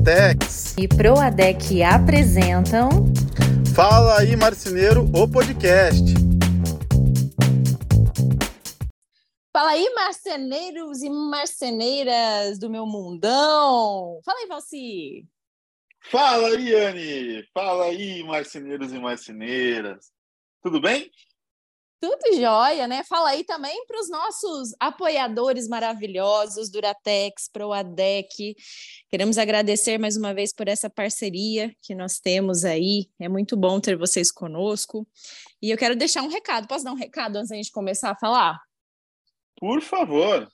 Duratex e Proadec apresentam Fala aí Marceneiro, o podcast. Fala aí marceneiros e marceneiras do meu mundão. Fala aí, Valci. Fala aí, Anne. Fala aí, marceneiros e marceneiras. Tudo bem? Tudo jóia, né? Fala aí também para os nossos apoiadores maravilhosos, Duratex, ProADEC. Queremos agradecer mais uma vez por essa parceria que nós temos aí. É muito bom ter vocês conosco. E eu quero deixar um recado. Posso dar um recado antes da gente começar a falar? Por favor.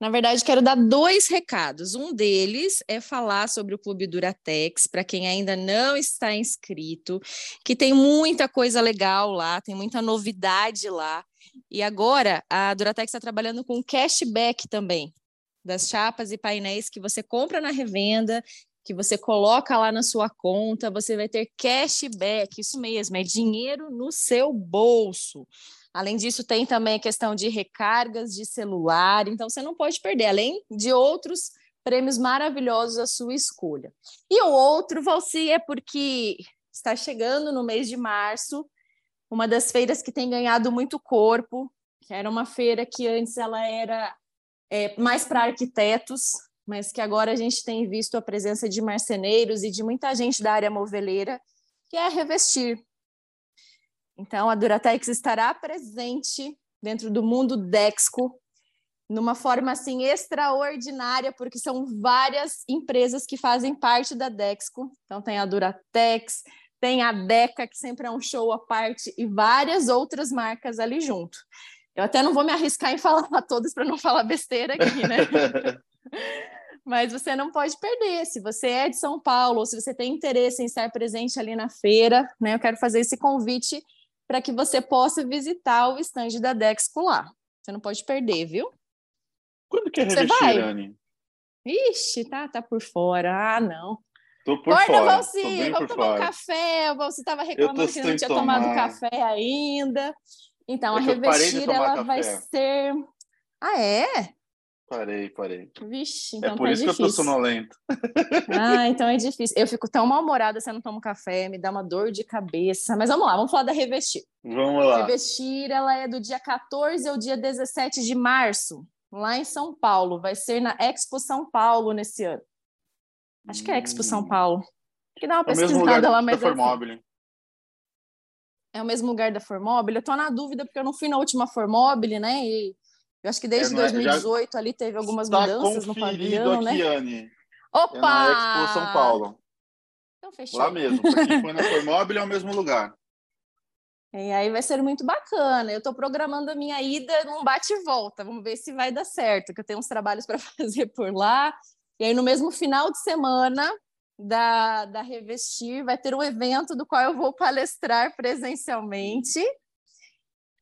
Na verdade, quero dar dois recados. Um deles é falar sobre o Clube Duratex, para quem ainda não está inscrito, que tem muita coisa legal lá, tem muita novidade lá. E agora a Duratex está trabalhando com cashback também, das chapas e painéis que você compra na revenda, que você coloca lá na sua conta, você vai ter cashback, isso mesmo, é dinheiro no seu bolso. Além disso, tem também a questão de recargas de celular, então você não pode perder, além de outros prêmios maravilhosos à sua escolha. E o outro, Valci, é porque está chegando no mês de março, uma das feiras que tem ganhado muito corpo, que era uma feira que antes ela era é, mais para arquitetos, mas que agora a gente tem visto a presença de marceneiros e de muita gente da área moveleira, que é a Revestir. Então, a Duratex estará presente dentro do mundo Dexco numa forma assim extraordinária, porque são várias empresas que fazem parte da Dexco. Então tem a Duratex, tem a Deca, que sempre é um show à parte, e várias outras marcas ali junto. Eu até não vou me arriscar em falar para todas para não falar besteira aqui, né? Mas você não pode perder. Se você é de São Paulo, ou se você tem interesse em estar presente ali na feira, né? Eu quero fazer esse convite para que você possa visitar o estande da Dexco lá. Você não pode perder, viu? Quando que é revestir, Anne? Ixi, tá, tá por fora. Ah, não. Tô por Corta, fora. Valci, vamos tomar fora. um café. O Valci estava reclamando que não tinha tomar. tomado café ainda. Então, é a revestir, ela café. vai ser... Ah, é? Parei, parei. Vixe, é então É por tá isso difícil. que eu tô sonolento. Ah, então é difícil. Eu fico tão mal-humorada se eu não tomo café, me dá uma dor de cabeça. Mas vamos lá, vamos falar da Revestir. Vamos lá. Revestir, ela é do dia 14 ao dia 17 de março, lá em São Paulo. Vai ser na Expo São Paulo nesse ano. Acho que é Expo São hum. Paulo. Que dá uma é pesquisada lá, mas da Formobile. É o mesmo lugar da Formobile. Eu tô na dúvida porque eu não fui na última Formobile, né? E eu acho que desde é, 2018 é, ali teve algumas mudanças no pavilhão, aqui, né? Anne. Opa! É na Expo São Paulo. Então fechou. Lá mesmo, porque foi na Formobile é o mesmo lugar. E aí vai ser muito bacana. Eu estou programando a minha ida num bate e volta. Vamos ver se vai dar certo, que eu tenho uns trabalhos para fazer por lá. E aí, no mesmo final de semana da, da Revestir, vai ter um evento do qual eu vou palestrar presencialmente.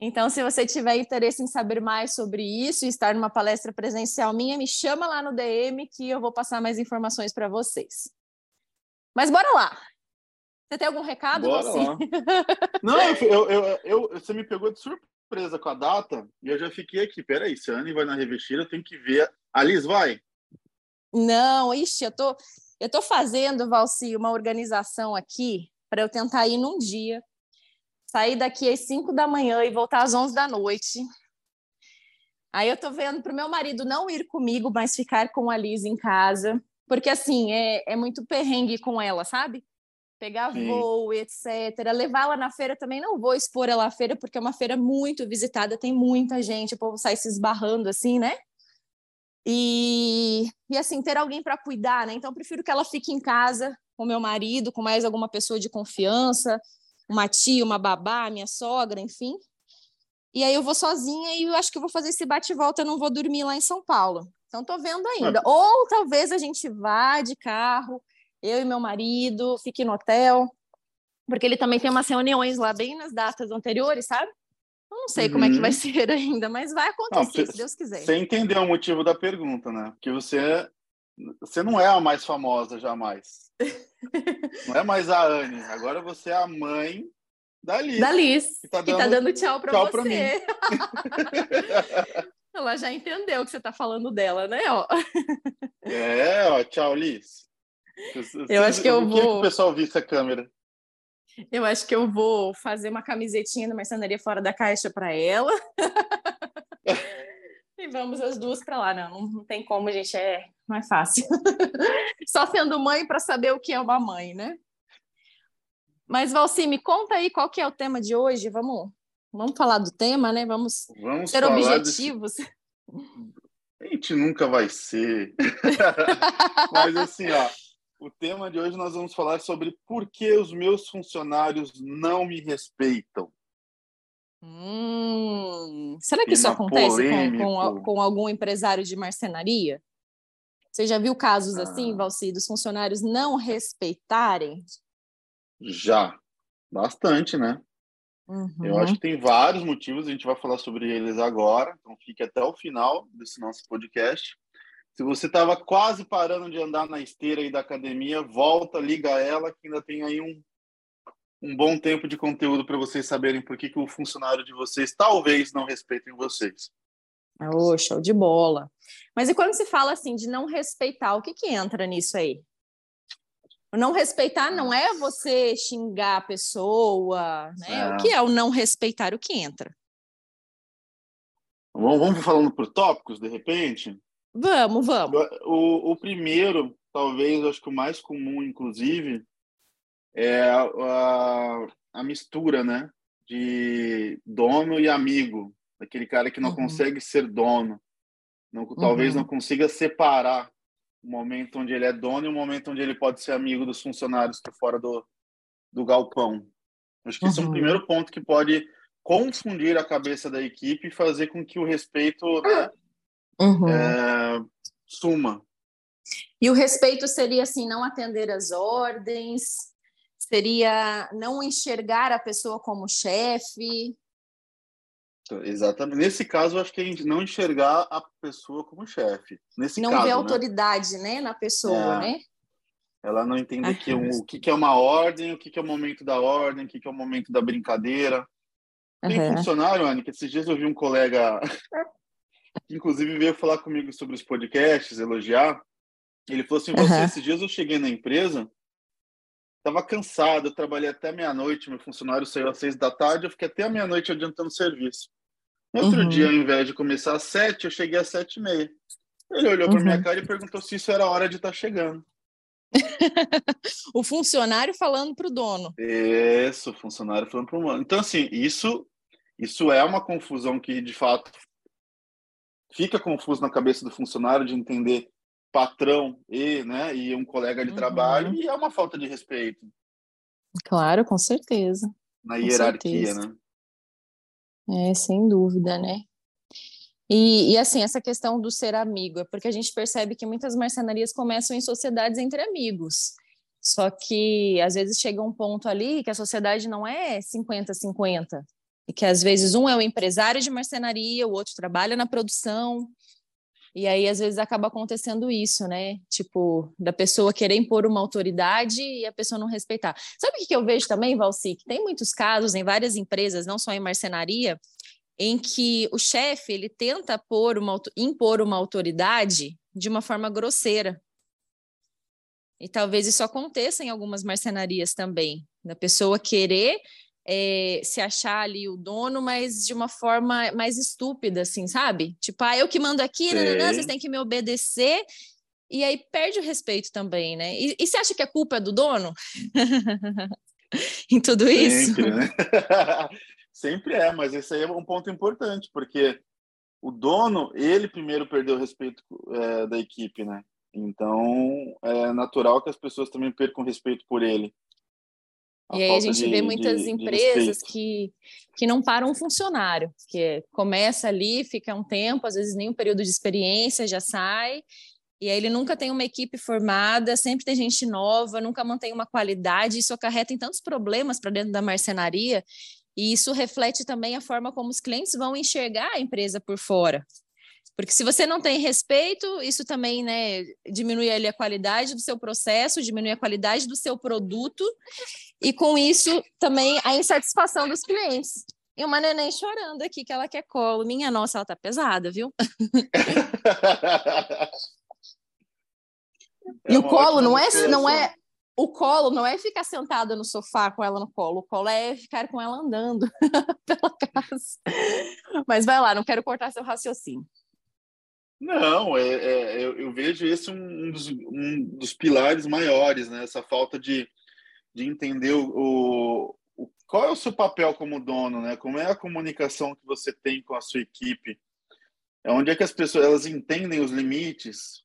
Então, se você tiver interesse em saber mais sobre isso e estar numa palestra presencial minha, me chama lá no DM que eu vou passar mais informações para vocês. Mas bora lá! Você tem algum recado? Bora você? lá. Não, eu, eu, eu, você me pegou de surpresa com a data e eu já fiquei aqui. Peraí, se a Anne vai na revestir, eu tenho que ver. A Liz vai? Não, ixi, eu tô, eu tô fazendo, Valci, uma organização aqui para eu tentar ir num dia sair daqui às 5 da manhã e voltar às 11 da noite. Aí eu tô vendo para o meu marido não ir comigo, mas ficar com a Liz em casa, porque assim, é, é muito perrengue com ela, sabe? Pegar Sim. voo, etc. Levá-la na feira também não vou expor ela à feira, porque é uma feira muito visitada, tem muita gente, o povo sai se esbarrando assim, né? E, e assim, ter alguém para cuidar, né? Então, eu prefiro que ela fique em casa com meu marido, com mais alguma pessoa de confiança, uma tia, uma babá, minha sogra, enfim. E aí eu vou sozinha e eu acho que eu vou fazer esse bate-volta, não vou dormir lá em São Paulo. Então tô vendo ainda. É. Ou talvez a gente vá de carro, eu e meu marido, fique no hotel, porque ele também tem umas reuniões lá bem nas datas anteriores, sabe? Eu não sei uhum. como é que vai uhum. ser ainda, mas vai acontecer, não, se Deus quiser. Você entendeu o motivo da pergunta, né? Porque você você não é a mais famosa jamais. não é mais a Anne. Agora você é a mãe da Liz. Da Liz, que tá dando, que tá dando tchau para você. Pra mim. Ela já entendeu que você tá falando dela, né? Ó. É, ó, tchau, Liz. Eu acho que eu vou. Que o pessoal visse a câmera. Eu acho que eu vou fazer uma camisetinha da marcenaria fora da caixa para ela. vamos as duas para lá. Não, não tem como, gente. É, não é fácil. Só sendo mãe para saber o que é uma mãe, né? Mas, Valci, me conta aí qual que é o tema de hoje. Vamos, vamos falar do tema, né? Vamos, vamos ser objetivos. Desse... A gente nunca vai ser. Mas assim, ó, o tema de hoje nós vamos falar sobre por que os meus funcionários não me respeitam. Hum, será que isso acontece com, com, com, algum empresário de marcenaria? Você já viu casos assim, ah. assim, Valci, dos funcionários não respeitarem? Já, bastante, né? Uhum. Eu acho que tem vários motivos, a gente vai falar sobre eles agora, então fique até o final desse nosso podcast. Se você estava quase parando de andar na esteira aí da academia, volta, liga ela, que ainda tem aí um, um bom tempo de conteúdo para vocês saberem por que, que o funcionário de vocês talvez não respeitem vocês. Oh, show de bola. Mas e quando se fala assim de não respeitar, o que, que entra nisso aí? O não respeitar não é você xingar a pessoa, né? É. O que é o não respeitar? O que entra? Vamos, vamos falando por tópicos, de repente? Vamos, vamos. O, o primeiro, talvez, acho que o mais comum, inclusive, é a, a, a mistura, né? De dono e amigo. Aquele cara que não uhum. consegue ser dono. Não, talvez uhum. não consiga separar o momento onde ele é dono e o momento onde ele pode ser amigo dos funcionários que fora do, do galpão. Acho que uhum. esse é um uhum. primeiro ponto que pode confundir a cabeça da equipe e fazer com que o respeito né, uhum. é, suma. E o respeito seria assim, não atender às ordens, seria não enxergar a pessoa como chefe. Exatamente. Nesse caso, acho que é não enxergar a pessoa como chefe. Nesse não caso, ver né? autoridade, né, na pessoa, é. né? Ela não entende que um, o que, que é uma ordem, o que, que é o momento da ordem, o que, que é o momento da brincadeira. Tem uhum. funcionário, Anny, que esses dias eu vi um colega que inclusive veio falar comigo sobre os podcasts, elogiar. Ele falou assim: uhum. esses dias eu cheguei na empresa, estava cansado, eu trabalhei até meia-noite, meu funcionário saiu às seis da tarde, eu fiquei até a meia-noite adiantando o serviço. No outro uhum. dia, ao invés de começar às sete, eu cheguei às sete e meia. Ele olhou uhum. para minha cara e perguntou se isso era hora de estar tá chegando. o funcionário falando para o dono. Isso, o funcionário falando para o dono. Então, assim, isso, isso é uma confusão que, de fato, fica confuso na cabeça do funcionário de entender patrão e, né, e um colega de uhum. trabalho e é uma falta de respeito. Claro, com certeza. Na com hierarquia, certeza. né? É, sem dúvida, né? E, e, assim, essa questão do ser amigo, é porque a gente percebe que muitas marcenarias começam em sociedades entre amigos. Só que às vezes chega um ponto ali que a sociedade não é 50-50 e que às vezes um é o empresário de marcenaria, o outro trabalha na produção, e aí às vezes acaba acontecendo isso, né? Tipo, da pessoa querer impor uma autoridade e a pessoa não respeitar. Sabe o que eu vejo também, Valci? Que tem muitos casos em várias empresas, não só em marcenaria, em que o chefe ele tenta uma, impor uma autoridade de uma forma grosseira. E talvez isso aconteça em algumas marcenarias também, da pessoa querer é, se achar ali o dono, mas de uma forma mais estúpida, assim, sabe? Tipo, ah, eu que mando aqui, né, vocês têm que me obedecer. E aí perde o respeito também, né? E, e você acha que a culpa é do dono? em tudo Sempre, isso? Né? Sempre é, mas esse aí é um ponto importante, porque o dono, ele primeiro perdeu o respeito é, da equipe, né? Então, é natural que as pessoas também percam respeito por ele e aí a gente de, vê muitas de, empresas de que, que não param um funcionário, que começa ali, fica um tempo, às vezes nem um período de experiência já sai, e aí ele nunca tem uma equipe formada, sempre tem gente nova, nunca mantém uma qualidade, isso acarreta em tantos problemas para dentro da marcenaria, e isso reflete também a forma como os clientes vão enxergar a empresa por fora. Porque se você não tem respeito, isso também né, diminui a qualidade do seu processo, diminui a qualidade do seu produto, e com isso também a insatisfação dos clientes. E uma neném chorando aqui que ela quer colo. Minha nossa, ela tá pesada, viu? É e o colo não é, não é o colo não é ficar sentado no sofá com ela no colo, o colo é ficar com ela andando pela casa. Mas vai lá, não quero cortar seu raciocínio. Não, é, é eu, eu, vejo esse um, dos, um, dos, pilares maiores, né? Essa falta de, de entender o, o, qual é o seu papel como dono, né? Como é a comunicação que você tem com a sua equipe? É onde é que as pessoas elas entendem os limites?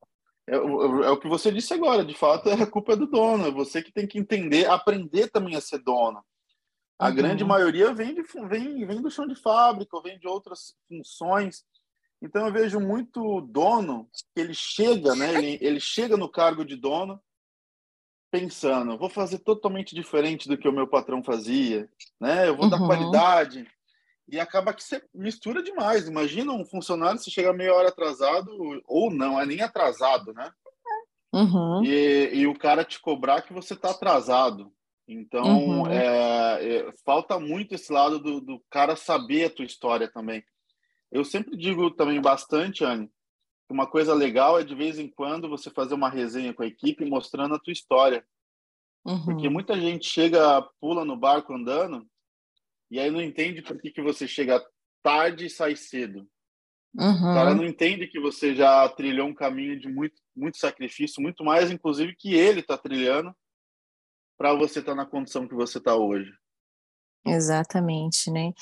É, é, é o que você disse agora, de fato, a culpa é do dono, é você que tem que entender, aprender também a ser dono. A uhum. grande maioria vem, de, vem, vem do chão de fábrica, vem de outras funções então eu vejo muito dono que ele chega, né? Ele, ele chega no cargo de dono pensando, vou fazer totalmente diferente do que o meu patrão fazia, né? Eu vou uhum. dar qualidade e acaba que você mistura demais. Imagina um funcionário se chegar meia hora atrasado ou não, é nem atrasado, né? Uhum. E, e, o cara te cobrar que você está atrasado. Então, uhum. é, é, falta muito esse lado do, do cara saber a tua história também. Eu sempre digo também bastante, Anne, que uma coisa legal é de vez em quando você fazer uma resenha com a equipe mostrando a tua história. Uhum. Porque muita gente chega, pula no barco andando e aí não entende por que, que você chega tarde e sai cedo. Uhum. O cara não entende que você já trilhou um caminho de muito, muito sacrifício, muito mais, inclusive, que ele está trilhando para você estar tá na condição que você está hoje. Exatamente, né?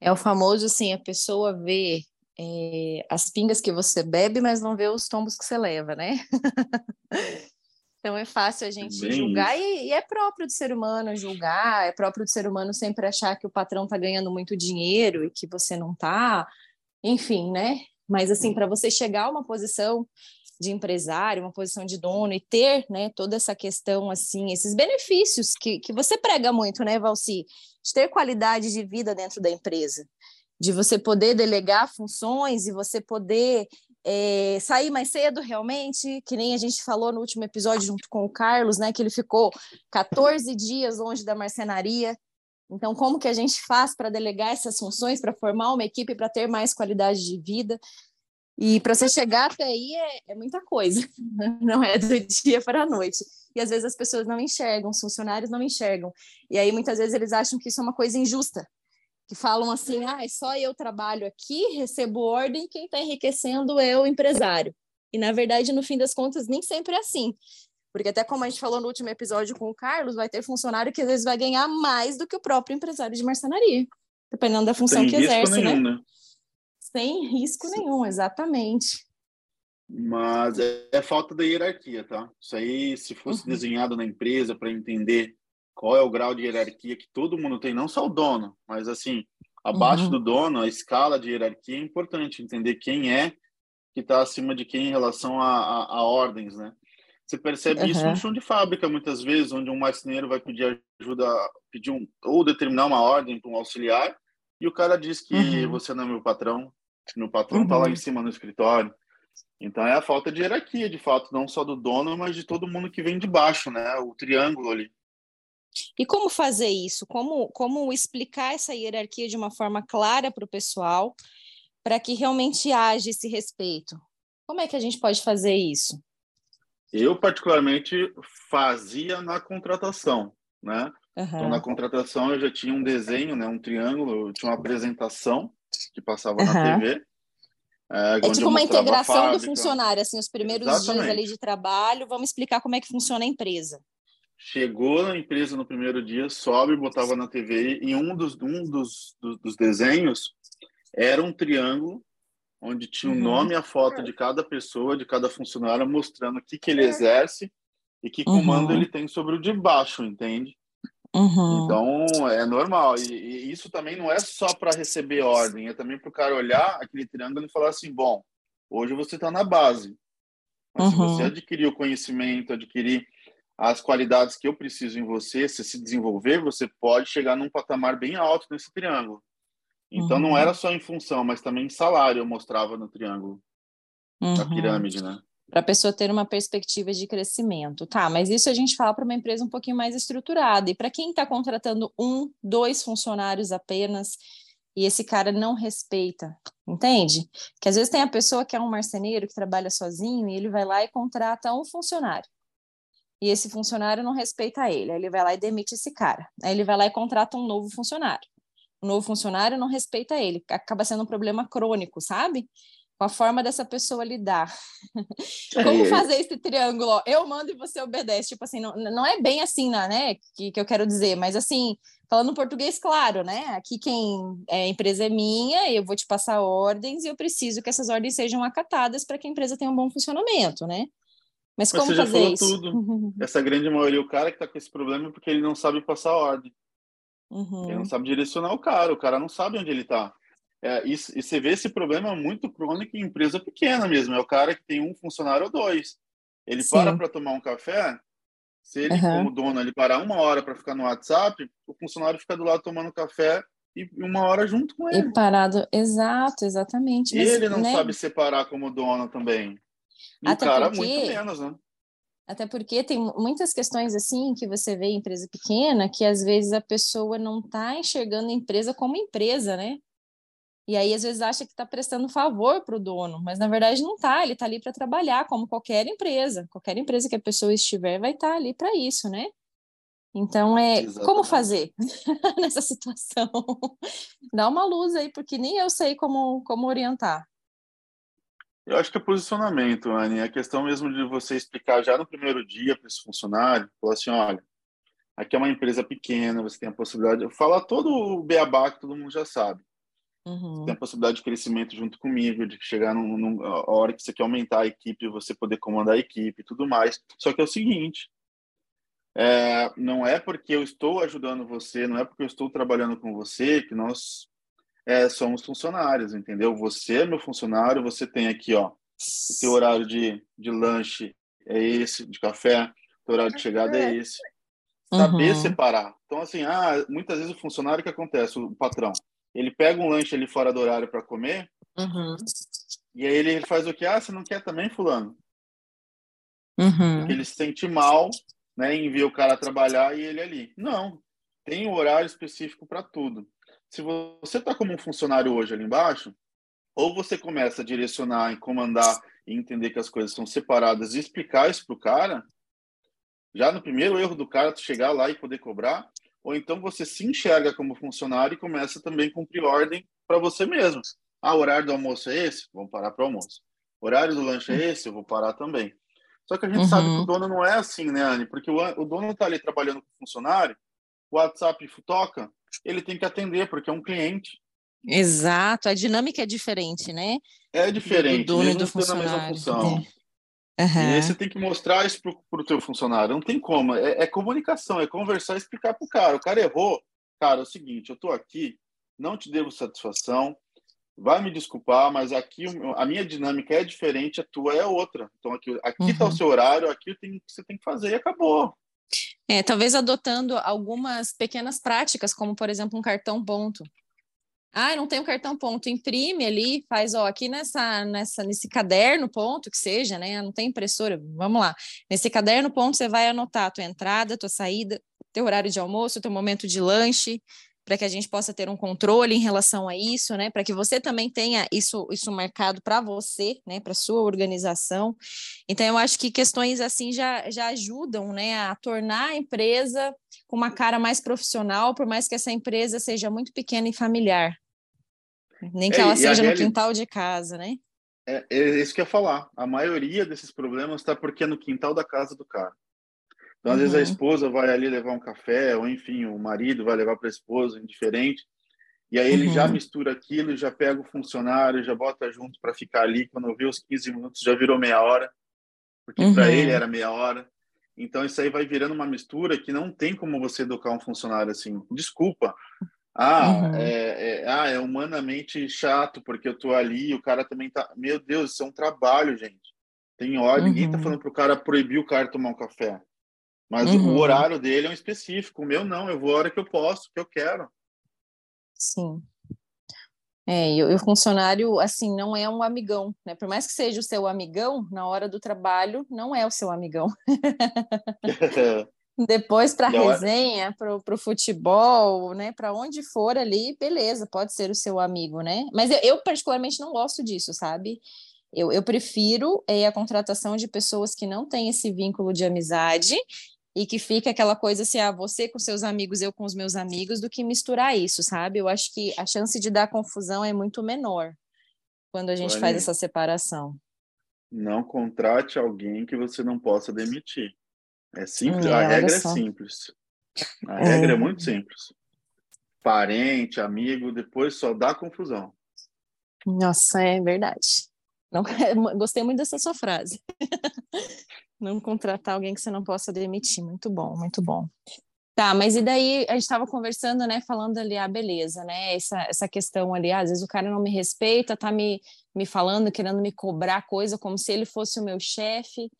É o famoso, assim, a pessoa vê é, as pingas que você bebe, mas não vê os tombos que você leva, né? então é fácil a gente Bem julgar e, e, é próprio do ser humano julgar, é próprio do ser humano sempre achar que o patrão está ganhando muito dinheiro e que você não está, enfim, né? Mas assim, para você chegar a uma posição de empresário, uma posição de dono e ter, né, toda essa questão assim, esses benefícios que, que você prega muito, né, Valci, de ter qualidade de vida dentro da empresa, de você poder delegar funções e você poder é, sair mais cedo realmente, que nem a gente falou no último episódio junto com o Carlos, né, que ele ficou 14 dias longe da marcenaria. Então, como que a gente faz para delegar essas funções, para formar uma equipe, para ter mais qualidade de vida? E para você chegar até aí é, é, muita coisa, não é do dia para a noite. E às vezes as pessoas não enxergam, os funcionários não enxergam. E aí muitas vezes eles acham que isso é uma coisa injusta, que falam assim: ah, é só eu trabalho aqui, recebo ordem, quem está enriquecendo é o empresário. E na verdade, no fim das contas, nem sempre é assim. Porque até como a gente falou no último episódio com o Carlos, vai ter funcionário que às vezes vai ganhar mais do que o próprio empresário de marcenaria, dependendo da função Tem que exerce, né? nenhum, né? né? Sem risco nenhum, exatamente. Mas é, é, falta da hierarquia, tá? Isso aí, se fosse uhum. desenhado na empresa para entender qual é o grau de hierarquia que todo mundo tem, não só o dono, mas assim, abaixo uhum. do dono, a escala de hierarquia é importante, entender quem é que está acima de quem em relação a, a, a ordens, né? Você percebe uhum. isso no chão de fábrica, muitas vezes, onde um marceneiro vai pedir ajuda, pedir um, ou determinar uma ordem para um auxiliar, e o cara diz que uhum. você não é meu patrão, meu patrão está uhum. lá em cima no escritório. Então é a falta de hierarquia, de fato, não só do dono, mas de todo mundo que vem de baixo, né? O triângulo ali. E como fazer isso? Como, como explicar essa hierarquia de uma forma clara para o pessoal, para que realmente haja esse respeito? Como é que a gente pode fazer isso? Eu, particularmente, fazia na contratação, né? Uhum. Então, na contratação, eu já tinha um desenho, né? um triângulo, eu tinha uma apresentação que passava uhum. na TV. É, é tipo uma integração do funcionário, assim, os primeiros Exatamente. dias ali de trabalho, vamos explicar como é que funciona a empresa. Chegou na empresa no primeiro dia, sobe, botava na TV e um dos, um dos, dos, dos desenhos era um triângulo onde tinha o uhum. nome e a foto de cada pessoa, de cada funcionário, mostrando o que, que ele exerce e que comando uhum. ele tem sobre o de baixo, entende? Uhum. Então, é normal. E, e, isso também não é só para receber ordem, é também para o cara olhar aquele triângulo e falar assim: bom, hoje você está na base. Mas uhum. se você uhum. adquirir o conhecimento, adquirir as qualidades que eu preciso em você, se se desenvolver, você pode chegar num patamar bem alto nesse triângulo. Então, uhum. não era só em função, mas também em salário eu mostrava no triângulo, uhum. pirâmide, né? Para a pessoa ter uma perspectiva de crescimento. Tá, mas isso a gente fala para uma empresa um pouquinho mais estruturada. E para quem está contratando um, dois funcionários apenas, e esse cara não respeita, entende? Que às vezes tem a pessoa que é um marceneiro que trabalha sozinho e ele vai lá e contrata um funcionário. e esse funcionário não respeita ele. Aí ele vai lá e demite esse cara. Aí ele vai lá e contrata um novo funcionário. O novo funcionário não respeita ele. Acaba sendo um problema crônico, sabe? Com a forma dessa pessoa lidar. Como fazer esse triângulo? Eu mando e você obedece. Tipo assim, não, não é bem assim, né? Que, que eu quero dizer, mas assim, falando português, claro, né? Aqui quem é a empresa é minha, eu vou te passar ordens e eu preciso que essas ordens sejam acatadas para que a empresa tenha um bom funcionamento, né? Mas, Mas como você fazer isso? tudo. Essa grande maioria, o cara que está com esse problema é porque ele não sabe passar ordem. Uhum. Ele não sabe direcionar o cara, o cara não sabe onde ele está. É, e, e, você vê esse problema muito crônico em empresa pequena mesmo. É o cara que tem um funcionário ou dois. Ele Sim. para para tomar um café, se ele, uhum. como dono, ele parar uma hora para ficar no WhatsApp, o funcionário fica do lado tomando café e uma hora junto com ele. E parado, exato, exatamente. E Mas, ele não né? sabe separar como dono também. E Até o cara porque... muito menos, né? Até porque tem muitas questões assim que você vê em empresa pequena que às vezes a pessoa não está enxergando a empresa como empresa, né? E aí às vezes acha que está prestando favor para o dono, mas na verdade não está. Ele está ali para trabalhar, como qualquer empresa. Qualquer empresa que a pessoa estiver vai estar tá ali para isso, né? Então é Exatamente. como fazer nessa situação? Dá uma luz aí, porque nem eu sei como como orientar. Eu acho que é posicionamento, Anne. É a questão mesmo de você explicar já no primeiro dia para esse funcionário, falar assim, olha, aqui é uma empresa pequena, você tem a possibilidade de falar todo o beabá que todo mundo já sabe. Uhum. Tem a possibilidade de crescimento junto comigo, de chegar num, num, a hora que você quer aumentar a equipe, você poder comandar a equipe e tudo mais. Só que é o seguinte, é, não é porque eu estou ajudando você, não é porque eu estou trabalhando com você que nós é, somos funcionários, entendeu? Você é meu funcionário, você tem aqui, ó, o teu horário de, de lanche é esse, de café, o teu horário de chegada é esse. Saber uhum. separar. Então, assim, ah, muitas vezes o funcionário, o que acontece? O patrão, ele pega um lanche ali fora do horário para comer, uhum. e aí ele faz o que? Ah, você não quer também, fulano? Uhum. Porque ele se sente mal, né, ver o cara trabalhar e ele ali. Não, tem um horário específico para tudo se você está como um funcionário hoje ali embaixo, ou você começa a direcionar e comandar e entender que as coisas são separadas e explicar isso para o cara, já no primeiro erro do cara, tu chegar lá e poder cobrar, ou então você se enxerga como funcionário e começa também a cumprir ordem para você mesmo. Ah, o horário do almoço é esse? Vamos parar para o almoço. O horário do lanche é esse? Eu vou parar também. Só que a gente uhum. sabe que o dono não é assim, né, Anne? Porque o, o dono está ali trabalhando com o funcionário, o WhatsApp toca, ele tem que atender, porque é um cliente. Exato, a dinâmica é diferente, né? É diferente, do dono e do funcionário. Na mesma função. É. Uhum. E aí você tem que mostrar isso para o teu funcionário. Não tem como. É, é, comunicação, é conversar e explicar para o cara. O cara errou. Cara, é o seguinte, eu estou aqui, não te devo satisfação, vai me desculpar, mas aqui a minha dinâmica é diferente, a tua é outra. Então aqui está aqui tá uhum. o seu horário, aqui tem, você tem que fazer e acabou. É, talvez adotando algumas pequenas práticas, como por exemplo um cartão ponto. Ah, não tem um cartão ponto, imprime ali, faz, ó, aqui nessa, nessa, nesse caderno ponto que seja, né? Não tem impressora, vamos lá. Nesse caderno ponto você vai anotar a tua entrada, tua saída, teu horário de almoço, teu momento de lanche, para que a gente possa ter um controle em relação a isso, né? Para que você também tenha isso, isso marcado para você, né? Para sua organização. Então, eu acho que questões assim já, já ajudam, né? A tornar a empresa com uma cara mais profissional, por mais que essa empresa seja muito pequena e familiar. Nem que é, ela seja no quintal de casa, né? É, é isso que eu ia falar. A maioria desses problemas está porque é no quintal da casa do cara. Então, às uhum. vezes, a uhum. esposa vai ali levar um café, ou enfim, o marido vai levar para a esposa, indiferente. E aí ele uhum. já mistura aquilo, já pega o funcionário, já bota junto para ficar ali. Quando vi os 15 minutos, já virou meia hora, porque uhum. para ele era meia hora. Então, isso aí vai virando uma mistura que não tem como você educar um funcionário assim. Desculpa. Ah, uhum. é, é, ah, é humanamente chato porque eu tô ali, o cara também tá. Meu Deus, isso é um trabalho, gente. Tem hora, ninguém tá uhum. falando pro cara proibir o cara tomar um café. Mas uhum. o horário dele é um específico. O meu não, eu vou a hora que eu posso, que eu quero. Sim. É, e o funcionário, assim, não é um amigão, né? Por mais que seja o seu amigão, na hora do trabalho, não é o seu amigão. Depois para a resenha, para o futebol, né? Para onde for ali, beleza, pode ser o seu amigo, né? Mas eu, eu, particularmente não gosto disso, sabe? Eu, eu prefiro é, a contratação de pessoas que não têm esse vínculo de amizade e que fica aquela coisa assim, ah, você com seus amigos, eu com os meus amigos, do que misturar isso, sabe? Eu acho que a chance de dar confusão é muito menor quando a gente Olha, faz essa separação. Não contrate alguém que você não possa demitir. É simples, é, a regra é simples. A é. regra é muito simples. Parente, amigo, depois só dá confusão. Nossa, é verdade. Não, gostei muito dessa sua frase. não contratar alguém que você não possa demitir. Muito bom, muito bom. Tá, mas e daí a gente estava conversando, né, falando ali, ah, beleza, né, essa, essa questão ali, ah, às vezes o cara não me respeita, tá me, me falando, querendo me cobrar coisa como se ele fosse o meu chefe,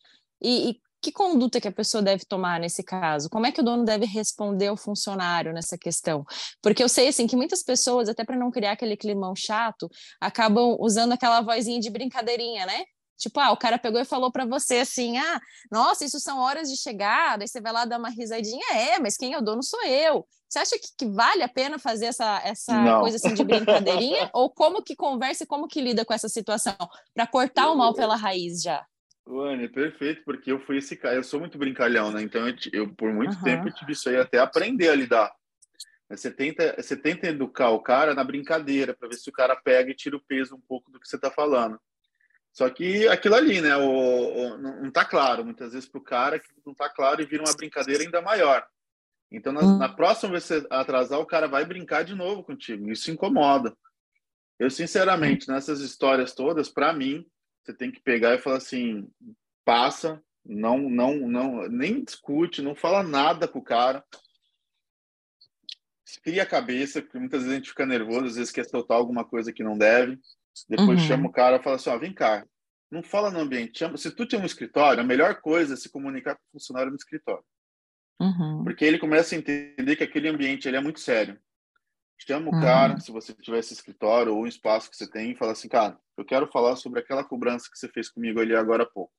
e, e que conduta que a pessoa deve tomar nesse caso? Como é que o dono deve responder ao funcionário nessa questão? Porque eu sei assim que muitas pessoas, até para não criar aquele climão chato, acabam usando aquela vozinha de brincadeirinha, né? Tipo, ah, o cara pegou e falou para você assim: ah, nossa, isso são horas de chegada, aí você vai lá dar uma risadinha, é, mas quem é o dono sou eu. Você acha que, que vale a pena fazer essa, essa coisa assim de brincadeirinha? Ou como que conversa e como que lida com essa situação? Para cortar o mal pela raiz já? Luane, é perfeito, porque eu fui esse cara, eu sou muito brincalhão, né? Então eu, eu por muito uhum. tempo eu tive isso aí até aprender a lidar. Você tenta, você tenta educar o cara na brincadeira, para ver se o cara pega e tira o peso um pouco do que você está falando. Só que aquilo ali, né? O, o não está claro. Muitas vezes para o cara que não está claro e vira uma brincadeira ainda maior. Então, na, hum. na, próxima vez que você atrasar, o cara vai brincar de novo contigo. Isso incomoda. Eu, sinceramente, nessas histórias todas, para mim, você tem que pegar e falar assim: passa, não, não, não, nem discute, não fala nada com o cara. Cria a cabeça, porque muitas vezes a gente fica nervoso, às vezes quer soltar alguma coisa que não deve. Depois uhum. chama o cara e fala assim: ó, vem cá, não fala no ambiente. Chama... Se tu tinha um escritório, a melhor coisa é se comunicar com o funcionário no escritório. Uhum. Porque ele começa a entender que aquele ambiente ele é muito sério. Chama o uhum. cara, se você tiver esse escritório ou um espaço que você tem, e fala assim, cara, eu quero falar sobre aquela cobrança que você fez comigo ali agora há pouco.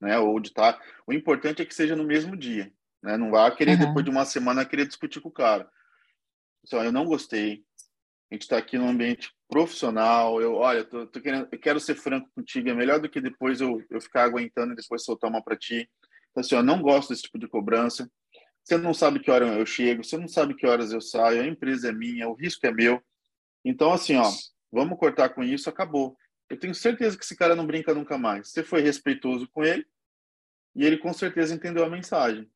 Né? Ou de tá. O importante é que seja no mesmo dia. Né? Não vá querer, uhum. depois de uma semana, querer discutir com o cara. Só, eu não gostei, a gente está aqui num ambiente profissional. Eu, olha, tô, tô querendo, eu quero ser franco contigo. É melhor do que depois eu, eu ficar aguentando e depois soltar uma para ti. Então, assim, eu não gosto desse tipo de cobrança. Você não sabe que hora eu chego, você não sabe que horas eu saio, a empresa é minha, o risco é meu. Então, assim, ó, vamos cortar com isso, acabou. Eu tenho certeza que esse cara não brinca nunca mais. Você foi respeitoso com ele e ele com certeza entendeu a mensagem.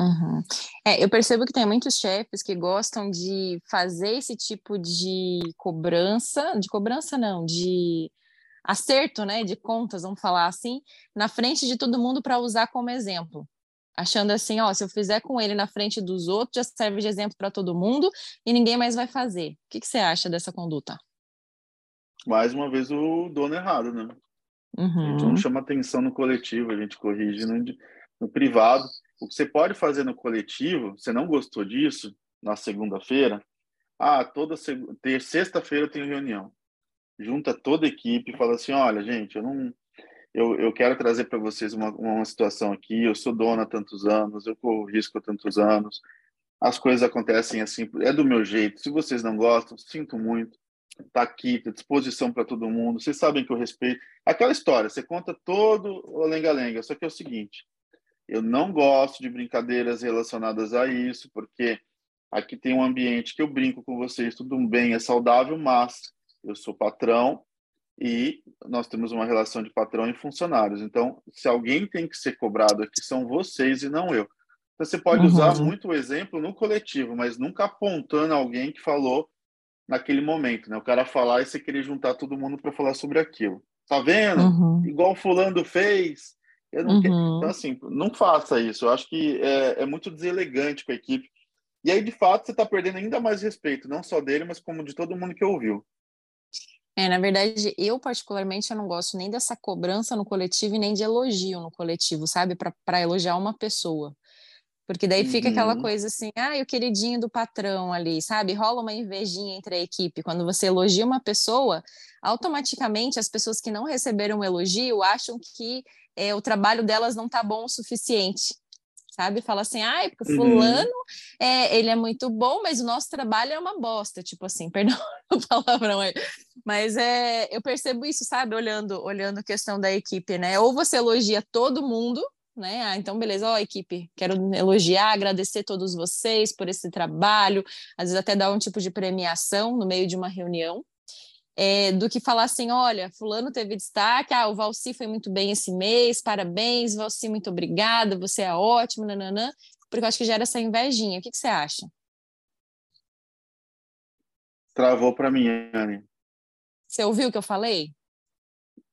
Uhum. É, eu percebo que tem muitos chefes que gostam de fazer esse tipo de cobrança, de cobrança não, de acerto, né, de contas, vamos falar assim, na frente de todo mundo para usar como exemplo. Achando assim, ó, se eu fizer com ele na frente dos outros, já serve de exemplo para todo mundo e ninguém mais vai fazer. O que, que, você acha dessa conduta? Mais uma vez o dono errado, né? Uhum. A gente não uhum. chama atenção no coletivo, a gente corrige no, no privado. O que você pode fazer no coletivo, você não gostou disso, na segunda-feira, ah, toda sexta-feira tem reunião. Junta toda a equipe e fala assim, olha, gente, eu não eu, eu quero trazer para vocês uma, uma situação aqui, eu sou dona há tantos anos, eu corro risco há tantos anos, as coisas acontecem assim, é do meu jeito. Se vocês não gostam, sinto muito. Está aqui, à disposição para todo mundo. Vocês sabem que eu respeito. Aquela história, você conta todo o lenga-lenga, só que é o seguinte: eu não gosto de brincadeiras relacionadas a isso, porque aqui tem um ambiente que eu brinco com vocês, tudo bem, é saudável, mas eu sou patrão e nós temos uma relação de patrão e funcionários. Então, se alguém tem que ser cobrado aqui, são vocês e não eu. Então, você pode uhum. usar muito o exemplo no coletivo, mas nunca apontando alguém que falou naquele momento, né? O cara falar e você querer juntar todo mundo para falar sobre aquilo. Tá vendo? Uhum. Igual fulano fez. Eu não uhum. quero... Então, assim, não faça isso. Eu acho que é, é muito deselegante com a equipe. E aí, de fato, você está perdendo ainda mais respeito, não só dele, mas como de todo mundo que ouviu. É, na verdade, eu particularmente eu não gosto nem dessa cobrança no coletivo e nem de elogio no coletivo, sabe? Para elogiar uma pessoa. Porque daí fica aquela uhum. coisa assim, ah, o queridinho do patrão ali, sabe? Rola uma invejinha entre a equipe. Quando você elogia uma pessoa, automaticamente as pessoas que não receberam o elogio acham que é, o trabalho delas não tá bom o suficiente sabe? Fala assim, ai, porque uhum. fulano, uhum. é, ele é muito bom, mas o nosso trabalho é uma bosta, tipo assim, perdão o palavrão aí. Mas é, eu percebo isso, sabe, olhando, olhando a questão da equipe, né? Ou você elogia todo mundo, né? Ah, então, beleza, ó, equipe, quero elogiar, agradecer todos vocês por esse trabalho, às vezes até dar um tipo de premiação no meio de uma reunião, é, do que falar assim, olha, fulano teve destaque, ah, o Valci foi muito bem esse mês, parabéns, Valci, muito obrigada, você é ótimo, nananã, porque eu acho que gera essa invejinha. O que, que você acha? Travou para mim, Anne. Você ouviu o que eu falei?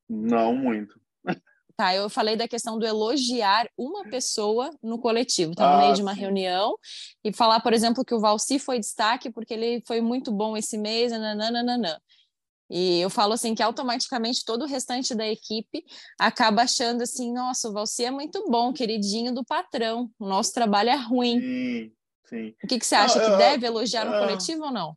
Não muito. Tá, eu falei da questão do elogiar uma pessoa no coletivo. Tá no ah, meio de uma sim. reunião e falar, por exemplo, que o Valci foi destaque porque ele foi muito bom esse mês, nananana. E eu falo assim que automaticamente todo o restante da equipe acaba achando assim, nossa, o Valci é muito bom, queridinho do patrão. O nosso trabalho é ruim. Sim, sim. O que, que você acha? que deve elogiar no coletivo ou não?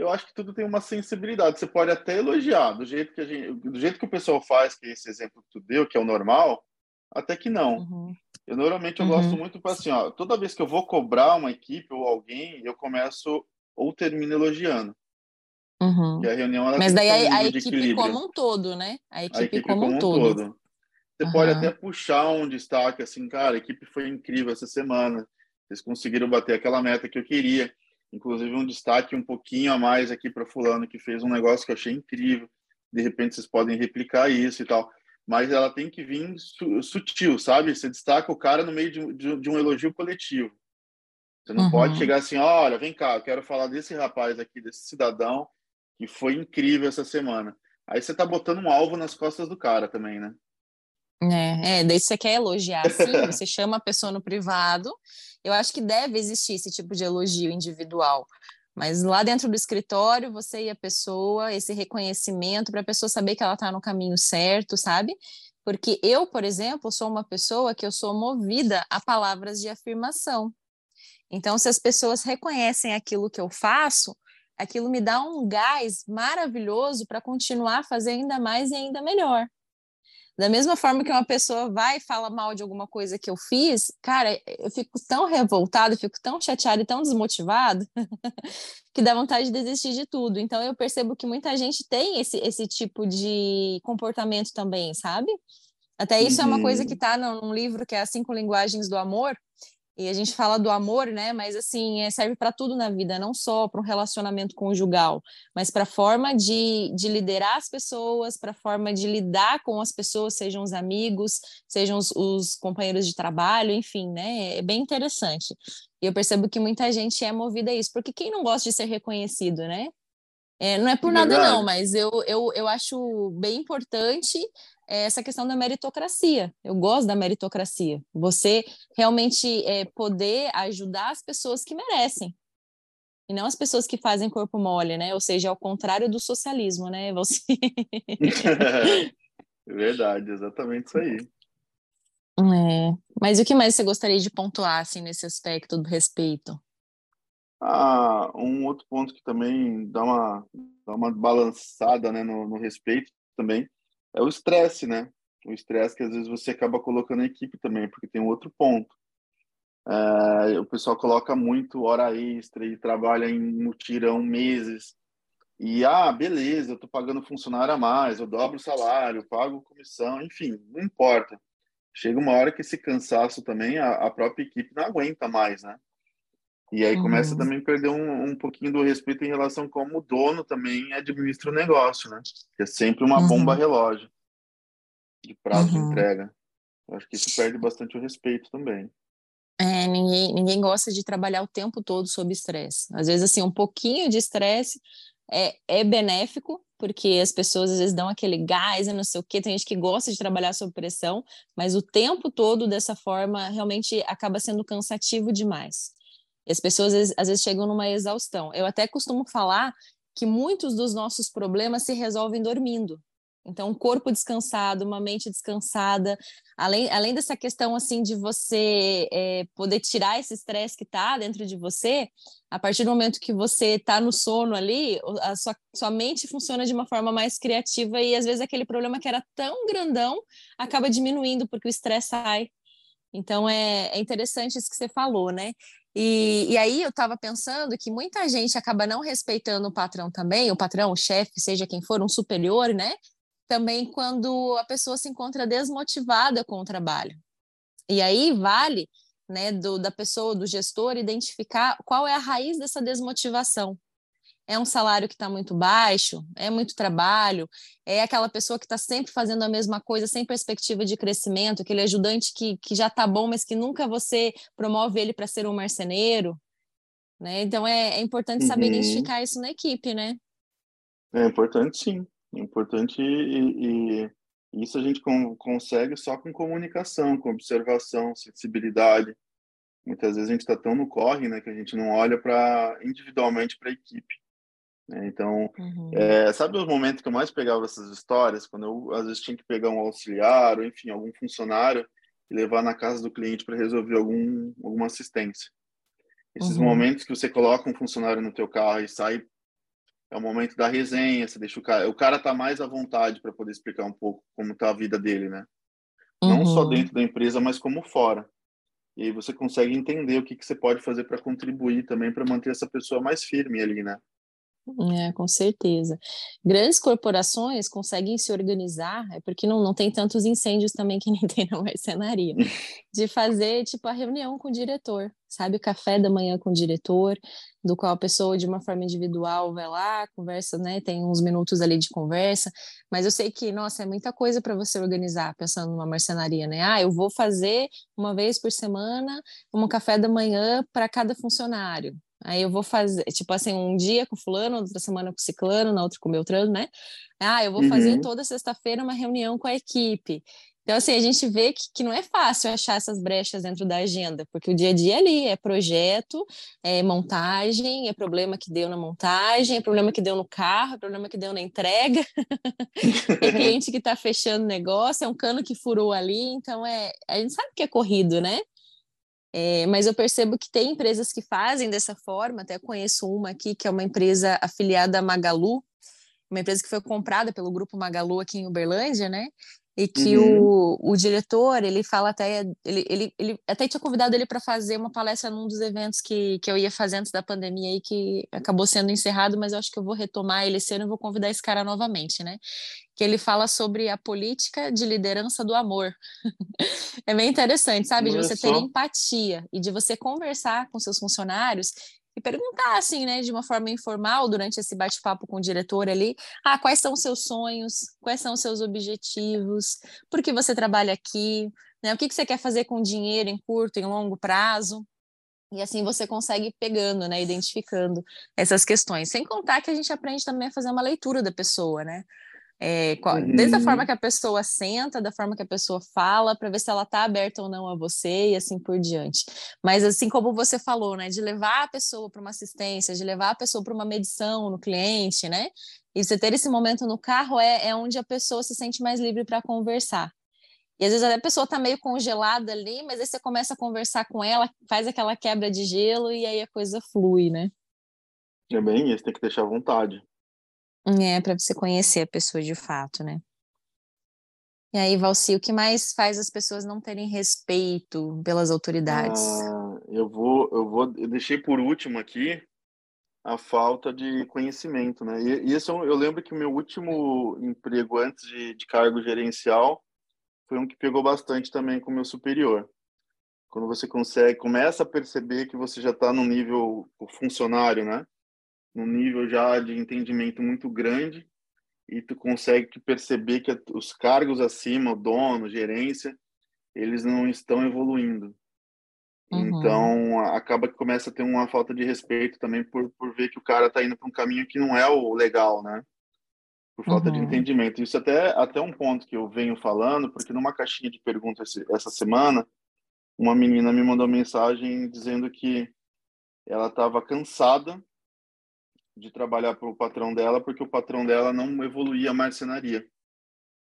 Eu acho que tudo tem uma sensibilidade. Você pode até elogiar do jeito que a gente, do jeito que o pessoal faz, que é esse exemplo que tu deu, que é o normal, até que não. Uhum. Eu normalmente eu uhum. gosto muito para assim, ó, toda vez que eu vou cobrar uma equipe ou alguém, eu começo ou termino elogiando. Uhum. a reunião Mas daí a, a equipe como um todo, né? A equipe, a equipe como, como, um todo. todo. Você pode até puxar um destaque assim, cara, a equipe foi incrível essa semana. Vocês conseguiram bater aquela meta que eu queria. Inclusive, um destaque um pouquinho a mais aqui para Fulano, que fez um negócio que eu achei incrível. De repente, vocês podem replicar isso e tal. Mas ela tem que vir su sutil, sabe? Você destaca o cara no meio de, de, de um elogio coletivo. Você não uhum. pode chegar assim, olha, vem cá, eu quero falar desse rapaz aqui, desse cidadão, que foi incrível essa semana. Aí você tá botando um alvo nas costas do cara também, né? É, é, daí você quer elogiar assim, você chama a pessoa no privado. Eu acho que deve existir esse tipo de elogio individual. Mas lá dentro do escritório, você e a pessoa, esse reconhecimento para a pessoa saber que ela está no caminho certo, sabe? Porque eu, por exemplo, sou uma pessoa que eu sou movida a palavras de afirmação. Então, se as pessoas reconhecem aquilo que eu faço, aquilo me dá um gás maravilhoso para continuar a fazer ainda mais e ainda melhor. Da mesma forma que uma pessoa vai e fala mal de alguma coisa que eu fiz, cara, eu fico tão revoltado, fico tão chateado e tão desmotivado que dá vontade de desistir de tudo. Então eu percebo que muita gente tem esse, esse tipo de comportamento também, sabe? Até isso uhum. é uma coisa que está uhum. num livro que é As Cinco Linguagens do Amor, e a gente fala do amor, né? Mas assim, é, serve para tudo na vida, não só para um relacionamento conjugal, mas para a forma de, de liderar as pessoas, para a forma de lidar com as pessoas, sejam os amigos, sejam os, os, companheiros de trabalho, enfim, né? É bem interessante. E eu percebo que muita gente é movida a isso, porque quem não gosta de ser reconhecido, né? É, não é por nada, não, mas eu, eu, eu acho bem importante é essa questão da meritocracia. Eu gosto da meritocracia. Você realmente é, poder ajudar as pessoas que merecem. E não as pessoas que fazem corpo mole, né? Ou seja, ao contrário do socialismo, né, você? Verdade, exatamente isso aí. É. Mas o que mais você gostaria de pontuar assim, nesse aspecto do respeito? Ah, um outro ponto que também dá uma, dá uma balançada né, no, no respeito também é o estresse, né? O estresse que às vezes você acaba colocando na equipe também, porque tem um outro ponto. É, o pessoal coloca muito hora extra e trabalha em mutirão meses. E, ah, beleza, eu tô pagando funcionário a mais, eu dobro o salário, pago comissão, enfim, não importa. Chega uma hora que esse cansaço também, a, a própria equipe não aguenta mais, né? E aí uhum. começa também a perder um, um pouquinho do respeito em relação a como o dono também administra o negócio, né? Que é sempre uma uhum. bomba relógio de prazo uhum. de entrega. Eu acho que isso perde bastante o respeito também. É, ninguém, ninguém gosta de trabalhar o tempo todo sob estresse. Às vezes, assim, um pouquinho de estresse é, é benéfico, porque as pessoas às vezes dão aquele gás e não sei o quê. Tem gente que gosta de trabalhar sob pressão, mas o tempo todo dessa forma realmente acaba sendo cansativo demais. As pessoas às vezes, às vezes chegam numa exaustão. Eu até costumo falar que muitos dos nossos problemas se resolvem dormindo. Então, um corpo descansado, uma mente descansada, além, além dessa questão assim de você é, poder tirar esse estresse que está dentro de você, a partir do momento que você está no sono ali, a sua, sua mente funciona de uma forma mais criativa e às vezes aquele problema que era tão grandão acaba diminuindo porque o estresse sai então é, é interessante isso que você falou, né? E, e aí eu estava pensando que muita gente acaba não respeitando o patrão também, o patrão, o chefe, seja quem for, um superior, né? Também quando a pessoa se encontra desmotivada com o trabalho. E aí vale, né, do, da pessoa, do gestor, identificar qual é a raiz dessa desmotivação é um salário que está muito baixo, é muito trabalho, é aquela pessoa que está sempre fazendo a mesma coisa, sem perspectiva de crescimento, aquele ajudante que, que já está bom, mas que nunca você promove ele para ser um marceneiro. Né? Então é, é importante saber uhum. identificar isso na equipe, né? É importante sim. É importante e, e isso a gente com, consegue só com comunicação, com observação, sensibilidade. Muitas vezes a gente está tão no corre, né, que a gente não olha para individualmente para a equipe. Né? Então, uhum. é, sabe os momentos que eu mais pegava essas histórias? Quando eu, às vezes, tinha que pegar um auxiliar, ou enfim, algum funcionário e levar na casa do cliente para resolver algum, alguma assistência. Esses uhum. momentos que você coloca um funcionário no teu carro e sai, é o momento da resenha, você deixa o cara... O cara tá mais à vontade para poder explicar um pouco como tá a vida dele, né? Uhum. Não só uhum. dentro da empresa, mas como fora. E aí você consegue entender o que, que você pode fazer para contribuir também para manter essa pessoa mais firme ali, né? É, com certeza. Grandes corporações conseguem se organizar, é porque não, não tem tantos incêndios também que nem tem na marcenaria, de fazer tipo a reunião com o diretor, sabe? O café da manhã com o diretor, do qual a pessoa de uma forma individual vai lá, conversa, né? Tem uns minutos ali de conversa, mas eu sei que, nossa, é muita coisa para você organizar, pensando numa marcenaria, né? Ah, eu vou fazer uma vez por semana um café da manhã para cada funcionário. Aí eu vou fazer, tipo assim, um dia com fulano, outra semana com ciclano, na outra com Beltrano, né? Ah, eu vou fazer uhum. toda sexta-feira uma reunião com a equipe. Então, assim, a gente vê que, que não é fácil achar essas brechas dentro da agenda, porque o dia a dia é ali é projeto, é montagem, é problema que deu na montagem, é problema que deu no carro, é problema que deu na entrega, é cliente que está fechando negócio, é um cano que furou ali, então é, a gente sabe que é corrido, né? É, mas eu percebo que tem empresas que fazem dessa forma, até conheço uma aqui, que é uma empresa afiliada à Magalu, uma empresa que foi comprada pelo grupo Magalu aqui em Uberlândia, né? E que uhum. o, o diretor, ele fala até, ele, ele, ele até tinha convidado ele para fazer uma palestra num dos eventos que, que eu ia fazer antes da pandemia e que acabou sendo encerrado, mas eu acho que eu vou retomar ele esse ano e vou convidar esse cara novamente, né? Que ele fala sobre a política de liderança do amor. é bem interessante, sabe? De você ter empatia e de você conversar com seus funcionários e perguntar, assim, né, de uma forma informal, durante esse bate-papo com o diretor ali, ah, quais são os seus sonhos, quais são os seus objetivos, por que você trabalha aqui, né, o que, que você quer fazer com dinheiro em curto, em longo prazo, e assim você consegue pegando, né, identificando essas questões. Sem contar que a gente aprende também a fazer uma leitura da pessoa, né? É, desde a forma uhum. que a pessoa senta, da forma que a pessoa fala, para ver se ela está aberta ou não a você e assim por diante. Mas assim como você falou, né, de levar a pessoa para uma assistência, de levar a pessoa para uma medição no cliente, né? E você ter esse momento no carro é, é onde a pessoa se sente mais livre para conversar. E às vezes a pessoa está meio congelada ali, mas aí você começa a conversar com ela, faz aquela quebra de gelo e aí a coisa flui, né? É bem isso, tem que deixar à vontade. É, para você conhecer a pessoa de fato, né? E aí, Valci, o que mais faz as pessoas não terem respeito pelas autoridades? Ah, eu vou, eu vou, eu deixei por último aqui a falta de conhecimento, né? E, e isso eu lembro que o meu último emprego antes de, de cargo gerencial foi um que pegou bastante também com o meu superior. Quando você consegue, começa a perceber que você já está no nível funcionário, né? Num nível já de entendimento muito grande e tu consegue perceber que os cargos acima, o dono, gerência, eles não estão evoluindo. Uhum. Então, acaba que começa a ter uma falta de respeito também por, por ver que o cara está indo para um caminho que não é o legal, né? Por falta uhum. de entendimento. Isso até, até um ponto que eu venho falando, porque numa caixinha de perguntas essa semana, uma menina me mandou mensagem dizendo que ela estava cansada de trabalhar para o patrão dela, porque o patrão dela não evoluía a marcenaria.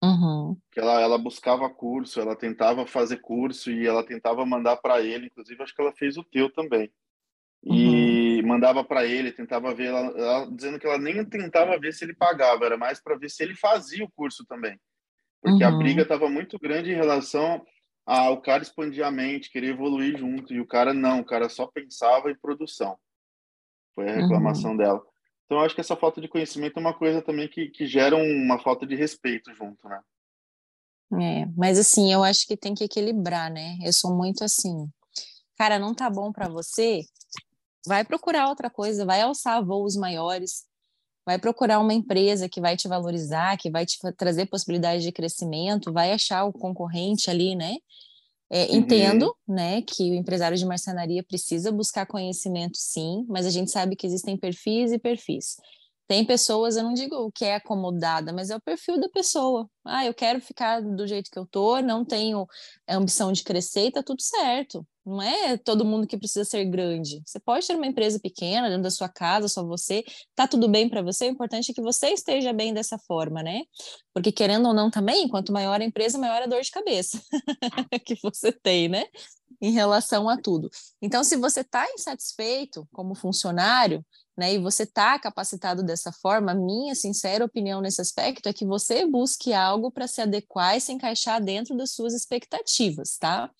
Uhum. Que ela, ela buscava curso, ela tentava fazer curso e ela tentava mandar para ele, inclusive acho que ela fez o teu também. E uhum. mandava para ele, tentava ver, ela, ela, dizendo que ela nem tentava ver se ele pagava, era mais para ver se ele fazia o curso também. Porque uhum. a briga estava muito grande em relação ah, o cara expandia a mente, queria evoluir junto, e o cara não, o cara só pensava em produção. Foi a reclamação uhum. dela. Então, eu acho que essa falta de conhecimento é uma coisa também que, que gera uma falta de respeito junto, né? É, mas assim, eu acho que tem que equilibrar, né? Eu sou muito assim, cara, não tá bom para você, vai procurar outra coisa, vai alçar voos maiores, vai procurar uma empresa que vai te valorizar, que vai te trazer possibilidades de crescimento, vai achar o concorrente ali, né? É, uhum. Entendo, né, que o empresário de marcenaria precisa buscar conhecimento, sim, mas a gente sabe que existem perfis e perfis. Tem pessoas, eu não digo que é acomodada, mas é o perfil da pessoa. Ah, eu quero ficar do jeito que eu tô, não tenho ambição de crescer, tá tudo certo. Não é todo mundo que precisa ser grande. Você pode ter uma empresa pequena dentro da sua casa, só você, tá tudo bem para você. O importante é que você esteja bem dessa forma, né? Porque querendo ou não também, quanto maior a empresa, maior a dor de cabeça que você tem, né? Em relação a tudo. Então, se você está insatisfeito como funcionário, né, e você está capacitado dessa forma, minha sincera opinião nesse aspecto é que você busque algo para se adequar e se encaixar dentro das suas expectativas, tá?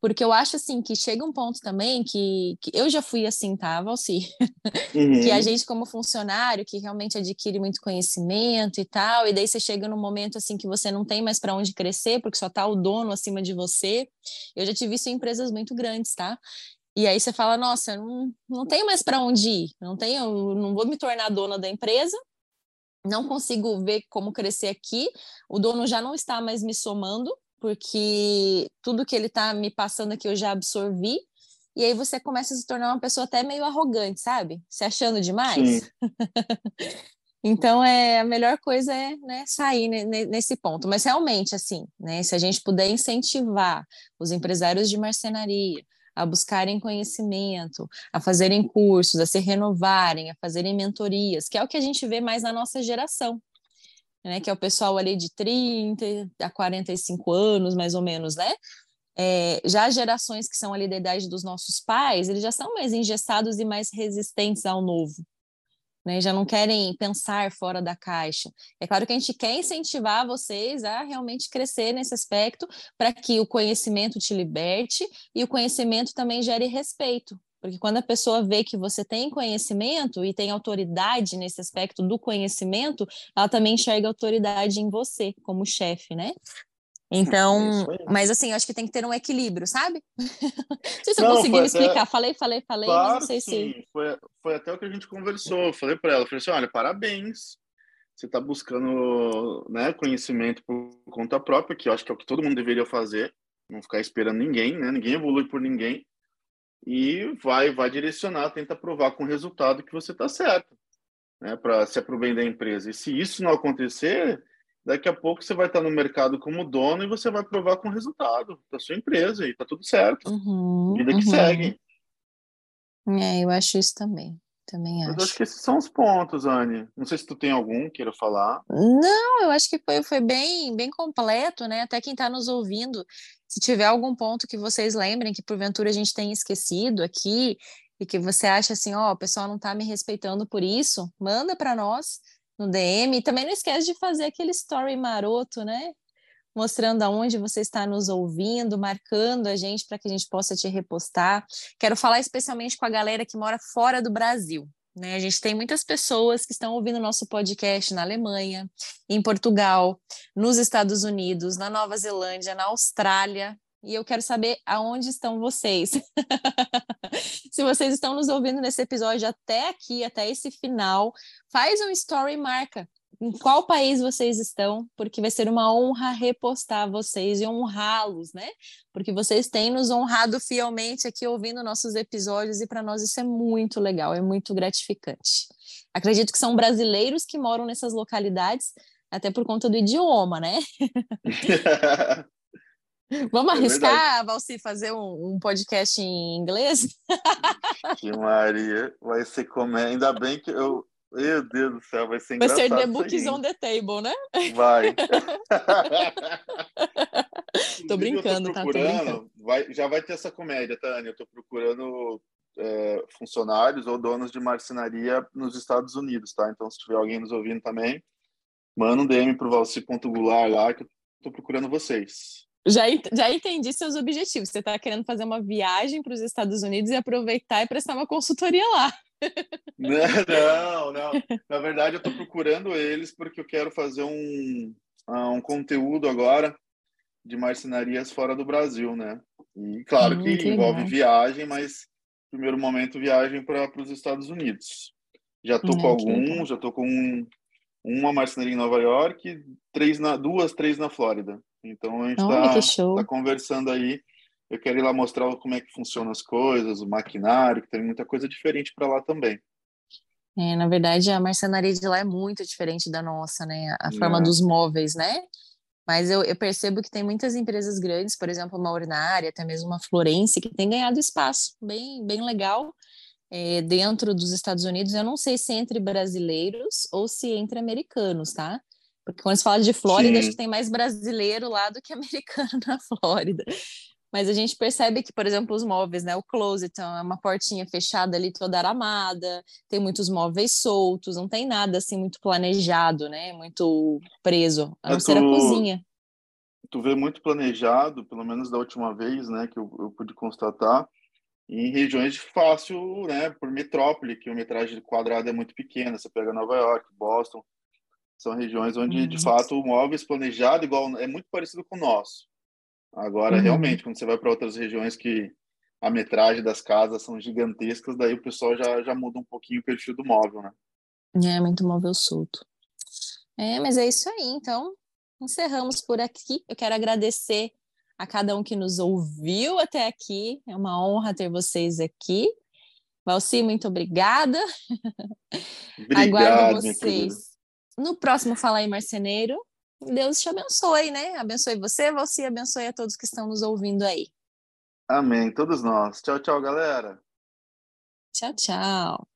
Porque eu acho assim que chega um ponto também que, que eu já fui assim, tá, Valci? Uhum. que a uhum. gente, como funcionário, que realmente adquire muito conhecimento e tal, e daí você chega num momento assim que você não tem mais para onde crescer, porque só tá o dono acima de você. Eu já tive isso em empresas muito grandes, tá? E aí você fala, nossa, não, não tenho mais para onde ir, não tenho, não vou me tornar dona da empresa, não consigo ver como crescer aqui, o dono já não está mais me somando, porque tudo que ele está me passando aqui eu já absorvi, e aí você começa a se tornar uma pessoa até meio arrogante, sabe? Se achando demais. então, é, a melhor coisa é né, sair nesse ponto. Mas realmente, assim, né, se a gente puder incentivar os empresários de marcenaria, a buscarem conhecimento, a fazerem cursos, a se renovarem, a fazerem mentorias, que é o que a gente vê mais na nossa geração, né? Que é o pessoal ali de 30 a 45 anos, mais ou menos, né? É, já gerações que são ali da idade dos nossos pais, eles já são mais engessados e mais resistentes ao novo né? Já não querem pensar fora da caixa. É claro que a gente quer incentivar vocês a realmente crescer nesse aspecto para que o conhecimento te liberte e o conhecimento também gere respeito. Porque quando a pessoa vê que você tem conhecimento e tem autoridade nesse aspecto do conhecimento, ela também enxerga autoridade em você como chefe, né? Então, mas assim, eu acho que tem que ter um equilíbrio, sabe? não sei se eu consegui me explicar. Até... Falei, falei, falei, claro, mas não sei sim. se. Foi, foi até o que a gente conversou. Eu falei para ela, falei assim: olha, parabéns. Você está buscando né, conhecimento por conta própria, que eu acho que é o que todo mundo deveria fazer, não ficar esperando ninguém, né? Ninguém evolui por ninguém. E vai, vai direcionar, tenta provar com resultado que você está certo, né? Para se aproveitar da empresa. E se isso não acontecer, daqui a pouco você vai estar no mercado como dono e você vai provar com o resultado da sua empresa e tá tudo certo. Uhum, Vida que uhum. segue. É, eu acho isso também. Também acho. Mas acho que esses são os pontos, Anne. Não sei se tu tem algum queira falar. Não, eu acho que foi, foi bem, bem completo, né? Até quem está nos ouvindo, se tiver algum ponto que vocês lembrem que porventura a gente tenha esquecido aqui e que você acha assim, ó, oh, o pessoal não está me respeitando por isso, manda para nós no DM. E também não esquece de fazer aquele story maroto, né? Mostrando aonde você está nos ouvindo, marcando a gente para que a gente possa te repostar. Quero falar especialmente com a galera que mora fora do Brasil. Né? A gente tem muitas pessoas que estão ouvindo nosso podcast na Alemanha, em Portugal, nos Estados Unidos, na Nova Zelândia, na Austrália, e eu quero saber aonde estão vocês. Se vocês estão nos ouvindo nesse episódio até aqui, até esse final, faz um story marca em qual país vocês estão, porque vai ser uma honra repostar vocês e honrá-los, né? Porque vocês têm nos honrado fielmente aqui ouvindo nossos episódios e para nós isso é muito legal, é muito gratificante. Acredito que são brasileiros que moram nessas localidades, até por conta do idioma, né? Vamos é arriscar, é Valci, fazer um, um, podcast em inglês? Que Maria, vai ser como é. Ainda bem que eu. Meu Deus do céu, vai ser engraçado. Vai ser The Books on the Table, né? Vai. tô brincando, tô tá? Tô brincando. Vai, já vai ter essa comédia, Tânia. Eu tô procurando é, funcionários ou donos de marcenaria nos Estados Unidos, tá? Então, se tiver alguém nos ouvindo também, manda um DM pro Valci.gular lá que eu tô procurando vocês. Já, já entendi seus objetivos. Você está querendo fazer uma viagem para os Estados Unidos e aproveitar e prestar uma consultoria lá. Não, não. Na verdade, eu estou procurando eles porque eu quero fazer um, ah, um conteúdo agora de marcenarias fora do Brasil, né? E claro hum, que, que envolve viagem, mas primeiro momento viagem para os Estados Unidos. Já estou hum, com alguns, já estou com um, uma marcenaria em Nova York, três na, duas, três na Flórida. Então a gente está tá conversando aí. Eu quero ir lá mostrar como é que funcionam as coisas, o maquinário, que tem muita coisa diferente para lá também. É, na verdade, a marcenaria de lá é muito diferente da nossa, né? A forma é. dos móveis, né? Mas eu, eu, percebo que tem muitas empresas grandes, por exemplo, uma Ornária, até mesmo uma Florence, que tem ganhado espaço bem, bem legal é, dentro dos Estados Unidos. Eu não sei se entre brasileiros ou se entre americanos, tá? Porque quando se fala de Flórida, Sim. acho que tem mais brasileiro lá do que americano na Flórida. Mas a gente percebe que, por exemplo, os móveis, né? O closet então, é uma portinha fechada ali toda aramada, tem muitos móveis soltos, não tem nada assim muito planejado, né? Muito preso, a não é, ser a cozinha. Tu vê muito planejado, pelo menos da última vez, né, que eu, eu pude constatar, em regiões de fácil, né, por metrópole, que a metragem quadrada é muito pequena. Você pega Nova York, Boston, são regiões onde, uhum. de fato, o móveis planejado igual é muito parecido com o nosso. Agora, uhum. realmente, quando você vai para outras regiões que a metragem das casas são gigantescas, daí o pessoal já, já muda um pouquinho o perfil do móvel, né? É, muito móvel solto. É, mas é isso aí. Então, encerramos por aqui. Eu quero agradecer a cada um que nos ouviu até aqui. É uma honra ter vocês aqui. Valci, muito obrigada. Obrigado, Aguardo vocês no próximo Fala aí Marceneiro. Deus te abençoe, né? Abençoe você, você abençoe a todos que estão nos ouvindo aí. Amém, todos nós. Tchau, tchau, galera. Tchau, tchau.